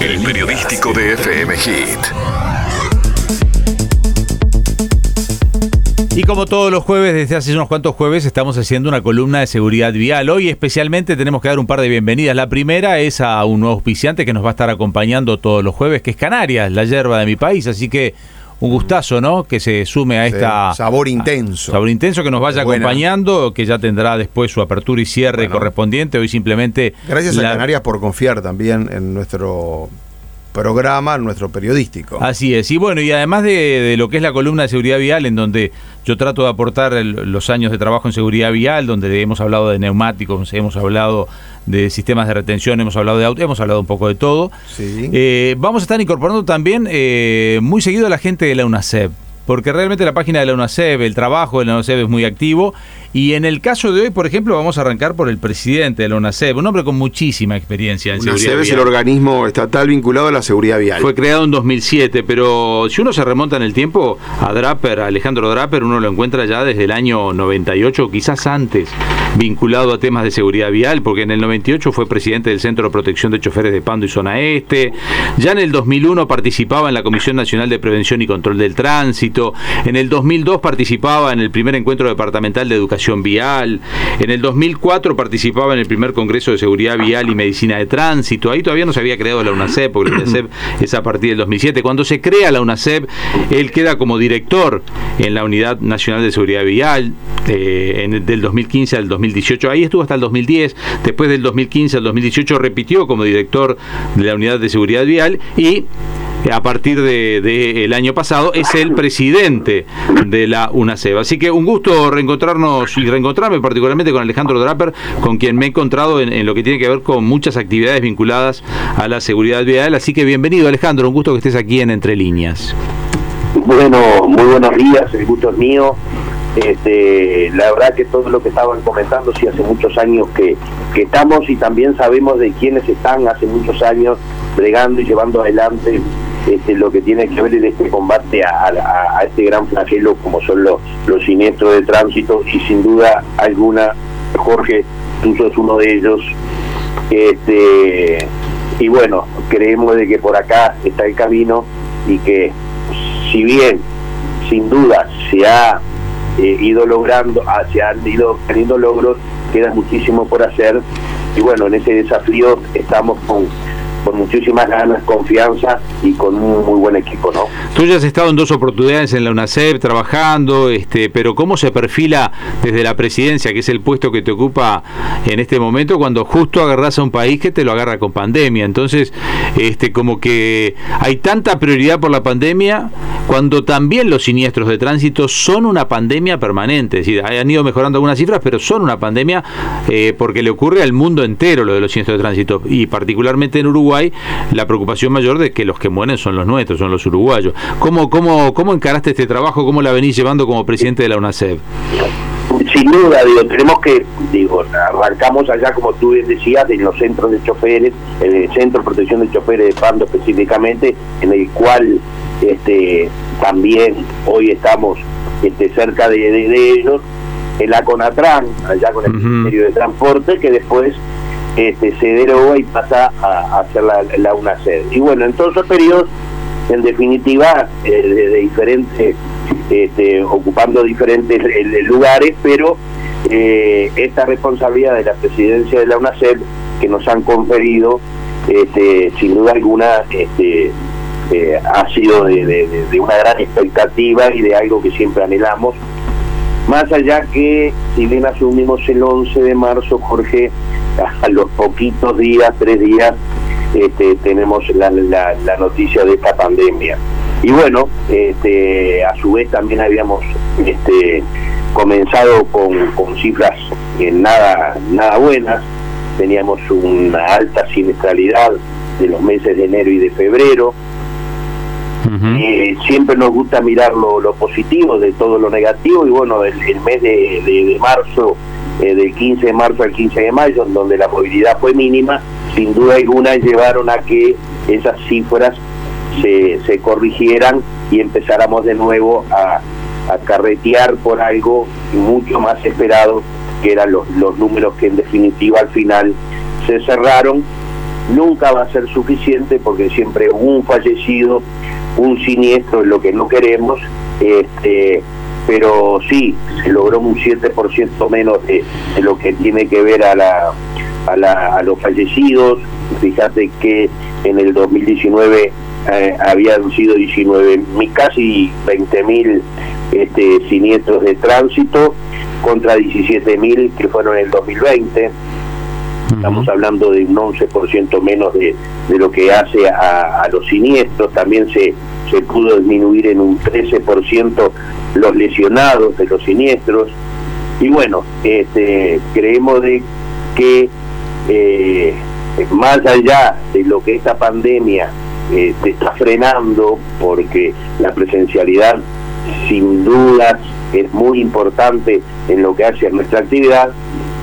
El periodístico de FM Hit. Y como todos los jueves, desde hace unos cuantos jueves, estamos haciendo una columna de seguridad vial. Hoy especialmente tenemos que dar un par de bienvenidas. La primera es a un nuevo auspiciante que nos va a estar acompañando todos los jueves, que es Canarias, la yerba de mi país. Así que un gustazo, ¿no? Que se sume a esta... sabor intenso. Sabor intenso que nos vaya acompañando, que ya tendrá después su apertura y cierre correspondiente. Hoy simplemente... Gracias a Canarias por confiar también en nuestro programa, nuestro periodístico. Así es, y bueno, y además de, lo que es la columna de seguridad vial, en donde yo trato de aportar los años de trabajo en seguridad vial, donde hemos hablado de neumáticos, hemos hablado de sistemas de retención, hemos hablado de auto, hemos hablado un poco de todo. Eh, vamos a estar incorporando también eh, muy seguido a la gente de la UNACEP porque realmente la página de la UNACEB, el trabajo de la UNACEB es muy activo. Y en el caso de hoy, por ejemplo, vamos a arrancar por el presidente de la UNACEB, un hombre con muchísima experiencia en seguridad vial. es el organismo estatal vinculado a la seguridad vial. Fue creado en 2007, pero si uno se remonta en el tiempo a Draper, a Alejandro Draper, uno lo encuentra ya desde el año 98, quizás antes, vinculado a temas de seguridad vial, porque en el 98 fue presidente del Centro de Protección de Choferes de Pando y Zona Este. Ya en el 2001 participaba en la Comisión Nacional de Prevención y Control del Tránsito en el 2002 participaba en el primer encuentro departamental de educación vial. En el 2004 participaba en el primer Congreso de Seguridad Vial y Medicina de Tránsito. Ahí todavía no se había creado la UNACEP, porque la UNACEP es a partir del 2007. Cuando se crea la UNACEP, él queda como director en la Unidad Nacional de Seguridad Vial eh, del 2015 al 2018. Ahí estuvo hasta el 2010. Después del 2015 al 2018 repitió como director de la Unidad de Seguridad Vial y a partir del de, año pasado, es el presidente de la UNACEB. Así que un gusto reencontrarnos y reencontrarme particularmente con Alejandro Draper, con quien me he encontrado en, lo que tiene que ver con muchas actividades vinculadas a la seguridad vial. Así que bienvenido Alejandro, un gusto que estés aquí en Entre Líneas. Bueno, muy buenos días, el gusto es mío. Este, la verdad que todo lo que estaban comentando, sí, hace muchos años que, que estamos y también sabemos de quienes están hace muchos años bregando y llevando adelante este, lo que tiene que ver en este combate a, este gran flagelo como son los, los siniestros de tránsito y sin duda alguna, Jorge, tú sos uno de ellos. Este, y bueno, creemos de que por acá está el camino y que si bien sin duda se ha eh, ido logrando, ah, se han ido teniendo logros, queda muchísimo por hacer y bueno, en ese desafío estamos con con muchísimas ganas, confianza y con un muy buen equipo, ¿no? Tú ya has estado en dos oportunidades en la UNACEP trabajando, este, pero ¿cómo se perfila desde la presidencia, que es el puesto que te ocupa en este momento, cuando justo agarras a un país que te lo agarra con pandemia? Entonces, este, como que hay tanta prioridad por la pandemia, cuando también los siniestros de tránsito son una pandemia permanente. Es decir, han ido mejorando algunas cifras, pero son una pandemia eh, porque le ocurre al mundo entero lo de los siniestros de tránsito, y particularmente en Uruguay la preocupación mayor de que los que mueren son los nuestros, son los uruguayos. ¿Cómo, cómo, cómo encaraste este trabajo? ¿Cómo la venís llevando como presidente de la UNACEF? Sin duda, digo, tenemos que, digo, arrancamos allá, como tú decías, en los centros de choferes, en el Centro de Protección de Choferes de Pando específicamente, en el cual este también hoy estamos este, cerca de, ellos, en la CONATRAN, allá con el Ministerio de Transporte, que después este, se deroga y pasa a, hacer la, la UNACED. Y bueno, en todos esos periodos, en definitiva, eh, de, diferentes, este, ocupando diferentes eh, lugares, pero eh, esta responsabilidad de la presidencia de la UNACED que nos han conferido, este, sin duda alguna, este, ha sido de, una gran expectativa y de algo que siempre anhelamos. Más allá que, si bien asumimos el 11 de marzo, Jorge, a los poquitos días, tres días, este, tenemos la, la, noticia de esta pandemia. Y bueno, este, a su vez también habíamos este, comenzado con, cifras nada, nada buenas, teníamos una alta siniestralidad de los meses de enero y de febrero. Eh, siempre nos gusta mirar lo, positivo de todo lo negativo y bueno, el, mes de, marzo eh, del 15 de marzo al 15 de mayo, donde la movilidad fue mínima, sin duda alguna llevaron a que esas cifras se, se corrigieran y empezáramos de nuevo a, carretear por algo mucho más esperado, que eran los, los números que en definitiva al final se cerraron. Nunca va a ser suficiente porque siempre un fallecido, un siniestro es lo que no queremos, este, pero sí, se logró un 7% menos de, lo que tiene que ver a, la, a, la, a los fallecidos. Fíjate que en el 2019 eh, habían sido 19 casi 20 mil este, siniestros de tránsito contra 17 mil que fueron en el 2020. Estamos hablando de un 11% menos de, de, lo que hace a, a, los siniestros. También se, se pudo disminuir en un 13% los lesionados de los siniestros. Y bueno, este, creemos de que eh, más allá de lo que esta pandemia eh, te está frenando, porque la presencialidad sin dudas es muy importante en lo que hace a nuestra actividad,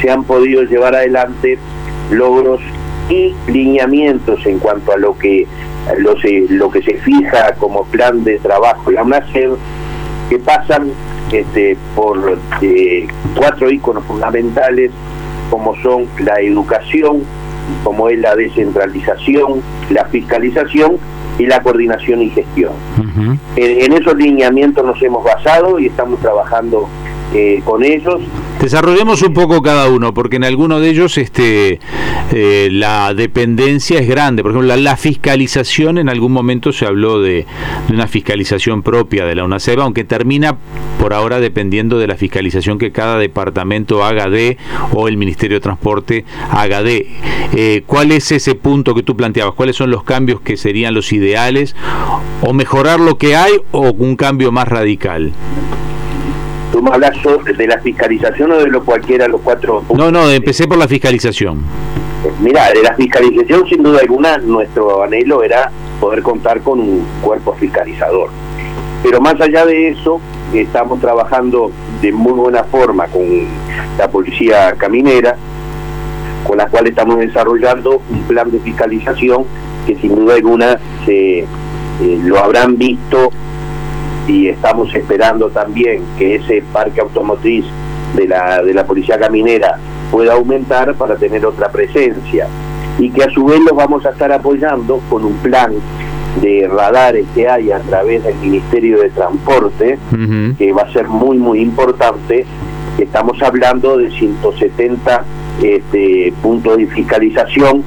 se han podido llevar adelante logros y lineamientos en cuanto a lo que lo, se, lo que se fija como plan de trabajo la UNACED, que pasan este, por eh, cuatro íconos fundamentales como son la educación, como es la descentralización, la fiscalización y la coordinación y gestión. en, esos lineamientos nos hemos basado y estamos trabajando eh, con ellos. Desarrollemos un poco cada uno, porque en alguno de ellos este, eh, la dependencia es grande. Por ejemplo, la, fiscalización, en algún momento se habló de, una fiscalización propia de la UNACEBA, aunque termina por ahora dependiendo de la fiscalización que cada departamento haga de o el Ministerio de Transporte haga de. Eh, ¿Cuál es ese punto que tú planteabas? ¿Cuáles son los cambios que serían los ideales? ¿O mejorar lo que hay o un cambio más radical? ¿Tú me hablas de la fiscalización o de lo cualquiera, los cuatro No, no, empecé por la fiscalización. Mira, de la fiscalización, sin duda alguna, nuestro anhelo era poder contar con un cuerpo fiscalizador. Pero más allá de eso, estamos trabajando de muy buena forma con la policía caminera, con la cual estamos desarrollando un plan de fiscalización que sin duda alguna se, eh, lo habrán visto y estamos esperando también que ese parque automotriz de la, de la policía caminera pueda aumentar para tener otra presencia y que a su vez los vamos a estar apoyando con un plan de radares que hay a través del Ministerio de Transporte, que va a ser muy, muy importante. Estamos hablando de 170 este, puntos de fiscalización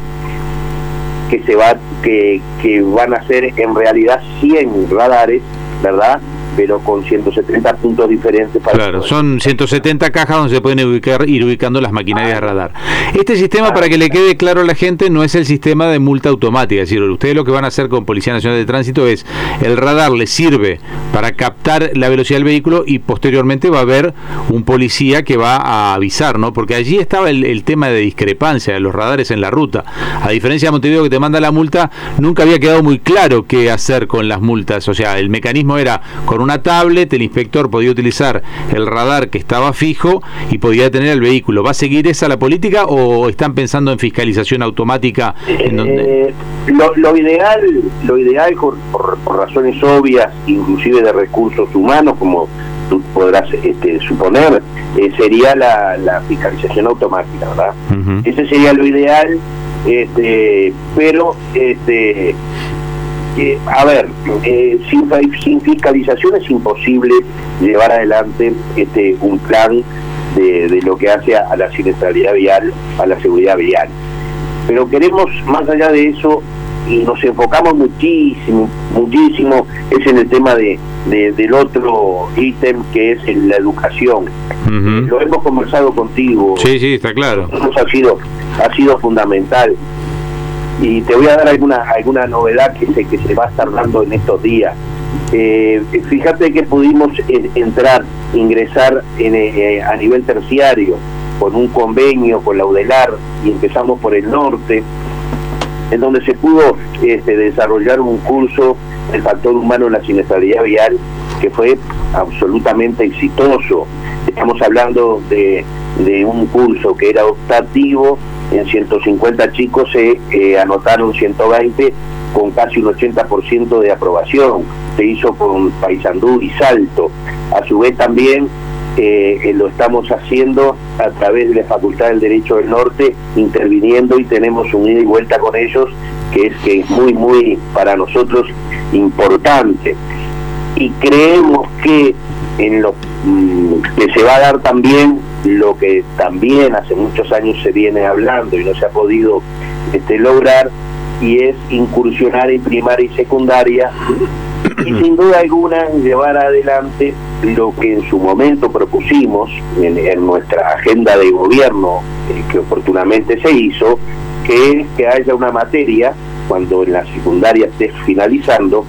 que se va que, que van a ser en realidad 100 radares, ¿verdad? Pero con 170 puntos diferentes. Para claro, son 170 cajas donde se pueden ubicar, ir ubicando las maquinarias de radar. Este sistema, para que le quede claro a la gente, no es el sistema de multa automática. Es decir, ustedes lo que van a hacer con Policía Nacional de Tránsito es, el radar les sirve para captar la velocidad del vehículo y posteriormente va a haber un policía que va a avisar, ¿no? Porque allí estaba el, tema de discrepancia de los radares en la ruta. A diferencia de Montevideo que te manda la multa, nunca había quedado muy claro qué hacer con las multas. O sea, el mecanismo era con una tablet, el inspector podía utilizar el radar que estaba fijo y podía detener el vehículo. ¿Va a seguir esa la política o están pensando en fiscalización automática? En donde... Eh, lo, ideal, lo ideal por, razones obvias, inclusive de recursos humanos, como tú podrás este, suponer, eh, sería la, fiscalización automática, ¿verdad? Ese sería lo ideal, este, pero este, a ver, eh, sin, sin, fiscalización es imposible llevar adelante este un plan de, lo que hace a, la siniestralidad vial, a la seguridad vial. Pero queremos, más allá de eso, y nos enfocamos muchísimo, muchísimo, es en el tema de, del otro ítem que es la educación. Lo hemos conversado contigo. Sí, sí, está claro. Ha sido, ha sido fundamental y te voy a dar alguna alguna novedad que se, que se va a estar dando en estos días. Eh, fíjate que pudimos entrar, ingresar en, eh, a nivel terciario con un convenio con la UDELAR y empezamos por el norte, en donde se pudo este, desarrollar un curso del factor humano en la siniestralidad vial que fue absolutamente exitoso. Estamos hablando de, de un curso que era optativo en 150 chicos se eh, anotaron 120 con casi un 80% de aprobación. Se hizo con Paysandú y Salto. A su vez también eh, lo estamos haciendo a través de la Facultad del Derecho del Norte, interviniendo y tenemos un ida y vuelta con ellos que es que es muy, muy para nosotros importante. Y creemos que en lo mm, que se va a dar también lo que también hace muchos años se viene hablando y no se ha podido este, lograr, y es incursionar en primaria y secundaria y sin duda alguna llevar adelante lo que en su momento propusimos en, nuestra agenda de gobierno eh, que oportunamente se hizo, que es que haya una materia cuando en la secundaria estés finalizando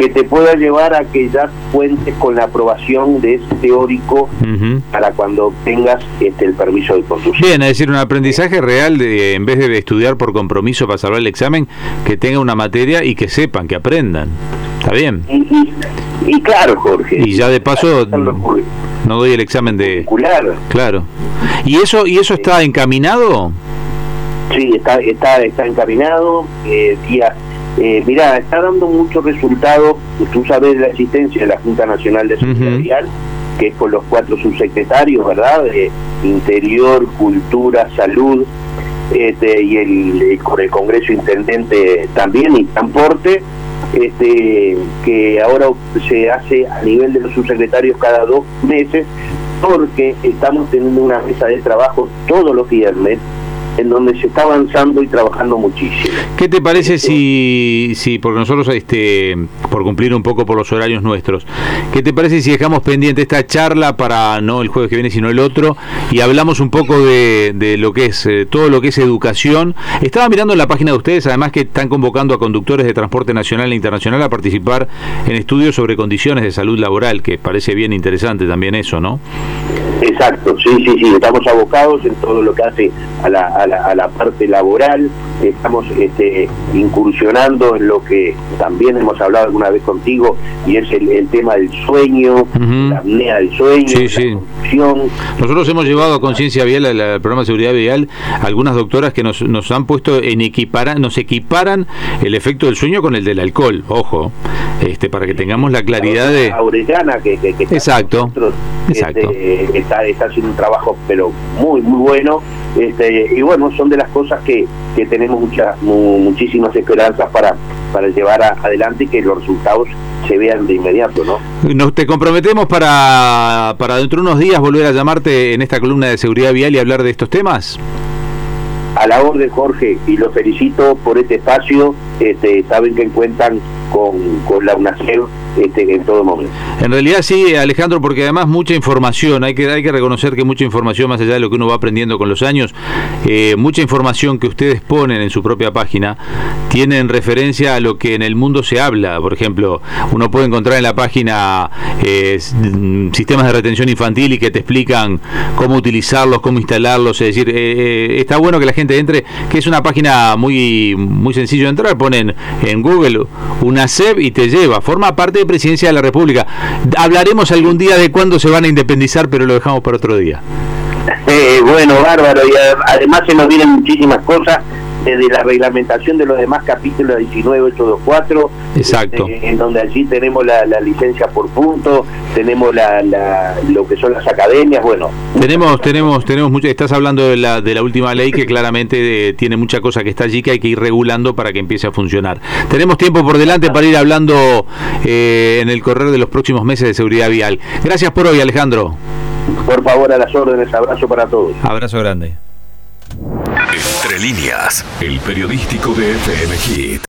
que te pueda llevar a que ya cuentes con la aprobación de ese teórico para cuando tengas este, el permiso de conducir. Bien, es decir, un aprendizaje real de en vez de estudiar por compromiso para salvar el examen, que tenga una materia y que sepan, que aprendan. ¿Está bien? Y, claro, Jorge. Y ya de paso no doy el examen de... Claro. Claro. ¿Y eso, y eso está encaminado? Sí, está, está, está encaminado. Eh, eh, mira, está dando muchos resultados. Tú sabes la existencia de la Junta Nacional de Seguridad que es con los cuatro subsecretarios, ¿verdad? De Interior, Cultura, Salud, este, y el, con el Congreso Intendente también, y Transporte, este, que ahora se hace a nivel de los subsecretarios cada dos meses, porque estamos teniendo una mesa de trabajo todos los viernes en donde se está avanzando y trabajando muchísimo. ¿Qué te parece si, si porque nosotros, este, por cumplir un poco por los horarios nuestros, ¿qué te parece si dejamos pendiente esta charla para no el jueves que viene, sino el otro, y hablamos un poco de, de lo que es eh, todo lo que es educación? Estaba mirando en la página de ustedes, además que están convocando a conductores de transporte nacional e internacional a participar en estudios sobre condiciones de salud laboral, que parece bien interesante también eso, ¿no? Exacto, sí, sí, sí, estamos abocados en todo lo que hace a la, a la, a la parte laboral, estamos este, incursionando en lo que también hemos hablado alguna vez contigo, y es el, tema del sueño, la apnea del sueño, sí, sí. Nosotros hemos llevado a conciencia vial, al programa de seguridad vial, algunas doctoras que nos, nos han puesto en equiparan, nos equiparan el efecto del sueño con el del alcohol, ojo, este para que tengamos la claridad de... Aurellana, que, que, exacto, exacto. Este, está, haciendo un trabajo pero muy muy bueno este, y bueno son de las cosas que, que tenemos muchas muchísimas esperanzas para para llevar adelante y que los resultados se vean de inmediato no nos te comprometemos para para dentro de unos días volver a llamarte en esta columna de seguridad vial y hablar de estos temas. A la orden Jorge y los felicito por este espacio. Este, saben que cuentan con, con la UNACEF este, en todo momento. En realidad sí, Alejandro, porque además mucha información, hay que, hay que reconocer que mucha información, más allá de lo que uno va aprendiendo con los años, eh, mucha información que ustedes ponen en su propia página tiene en referencia a lo que en el mundo se habla. Por ejemplo, uno puede encontrar en la página eh, sistemas de retención infantil y que te explican cómo utilizarlos, cómo instalarlos, es decir, eh, está bueno que la gente entre, que es una página muy, muy sencillo de entrar, ponen en Google una SEB y te lleva, forma parte de Presidencia de la República. Hablaremos algún día de cuándo se van a independizar, pero lo dejamos para otro día. Eh, bueno, bárbaro, y además se nos vienen muchísimas cosas desde la reglamentación de los demás capítulos 19824 exacto. este, en donde allí tenemos la, licencia por punto tenemos la, lo que son las academias bueno. Tenemos tenemos tenemos mucho estás hablando de la de la última ley que claramente eh, tiene mucha cosa que está allí que hay que ir regulando para que empiece a funcionar. Tenemos tiempo por delante para ir hablando eh, en el correr de los próximos meses de seguridad vial. Gracias por hoy Alejandro. Por favor a las órdenes abrazo para todos. Abrazo grande entre líneas, el periodístico de FM.